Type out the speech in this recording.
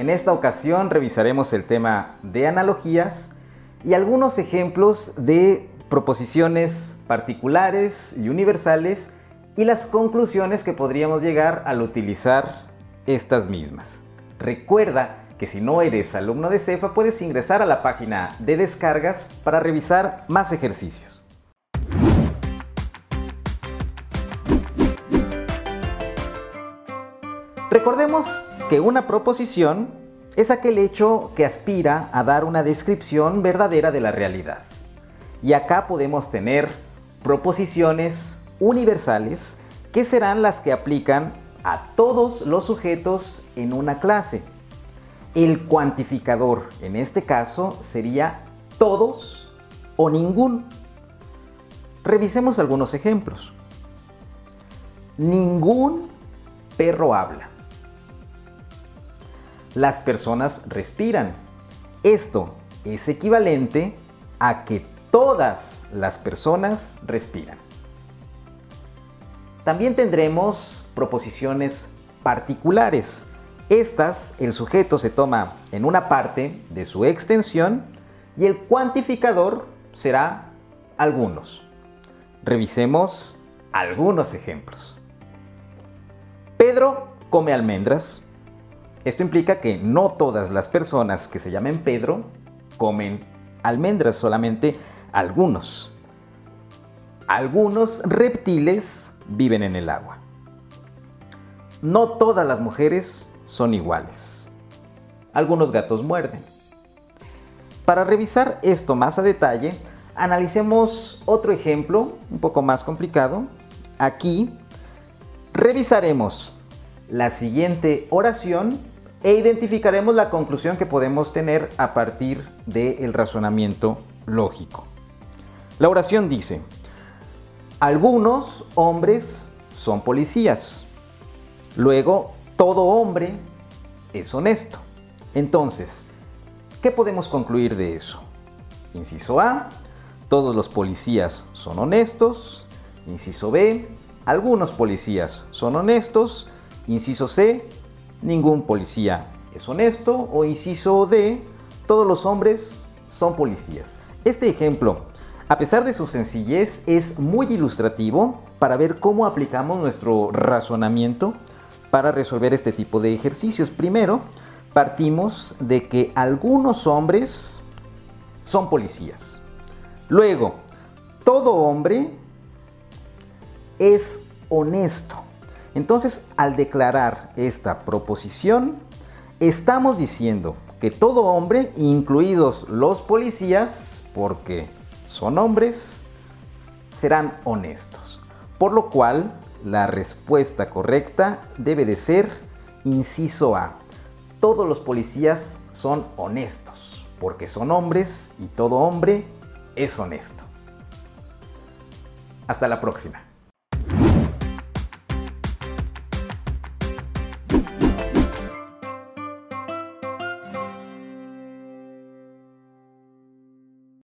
En esta ocasión revisaremos el tema de analogías y algunos ejemplos de proposiciones particulares y universales y las conclusiones que podríamos llegar al utilizar estas mismas. Recuerda que si no eres alumno de CEFA puedes ingresar a la página de descargas para revisar más ejercicios. Recordemos que una proposición es aquel hecho que aspira a dar una descripción verdadera de la realidad. Y acá podemos tener proposiciones universales que serán las que aplican a todos los sujetos en una clase. El cuantificador en este caso sería todos o ningún. Revisemos algunos ejemplos. Ningún perro habla. Las personas respiran. Esto es equivalente a que todas las personas respiran. También tendremos proposiciones particulares. Estas, el sujeto se toma en una parte de su extensión y el cuantificador será algunos. Revisemos algunos ejemplos. Pedro come almendras. Esto implica que no todas las personas que se llamen Pedro comen almendras, solamente algunos. Algunos reptiles viven en el agua. No todas las mujeres son iguales. Algunos gatos muerden. Para revisar esto más a detalle, analicemos otro ejemplo un poco más complicado. Aquí revisaremos la siguiente oración e identificaremos la conclusión que podemos tener a partir del razonamiento lógico. La oración dice, algunos hombres son policías. Luego, todo hombre es honesto. Entonces, ¿qué podemos concluir de eso? Inciso A, todos los policías son honestos. Inciso B, algunos policías son honestos. Inciso C, ningún policía es honesto. O inciso D, todos los hombres son policías. Este ejemplo a pesar de su sencillez, es muy ilustrativo para ver cómo aplicamos nuestro razonamiento para resolver este tipo de ejercicios. Primero, partimos de que algunos hombres son policías. Luego, todo hombre es honesto. Entonces, al declarar esta proposición, estamos diciendo que todo hombre, incluidos los policías, porque son hombres, serán honestos. Por lo cual, la respuesta correcta debe de ser inciso A. Todos los policías son honestos, porque son hombres y todo hombre es honesto. Hasta la próxima.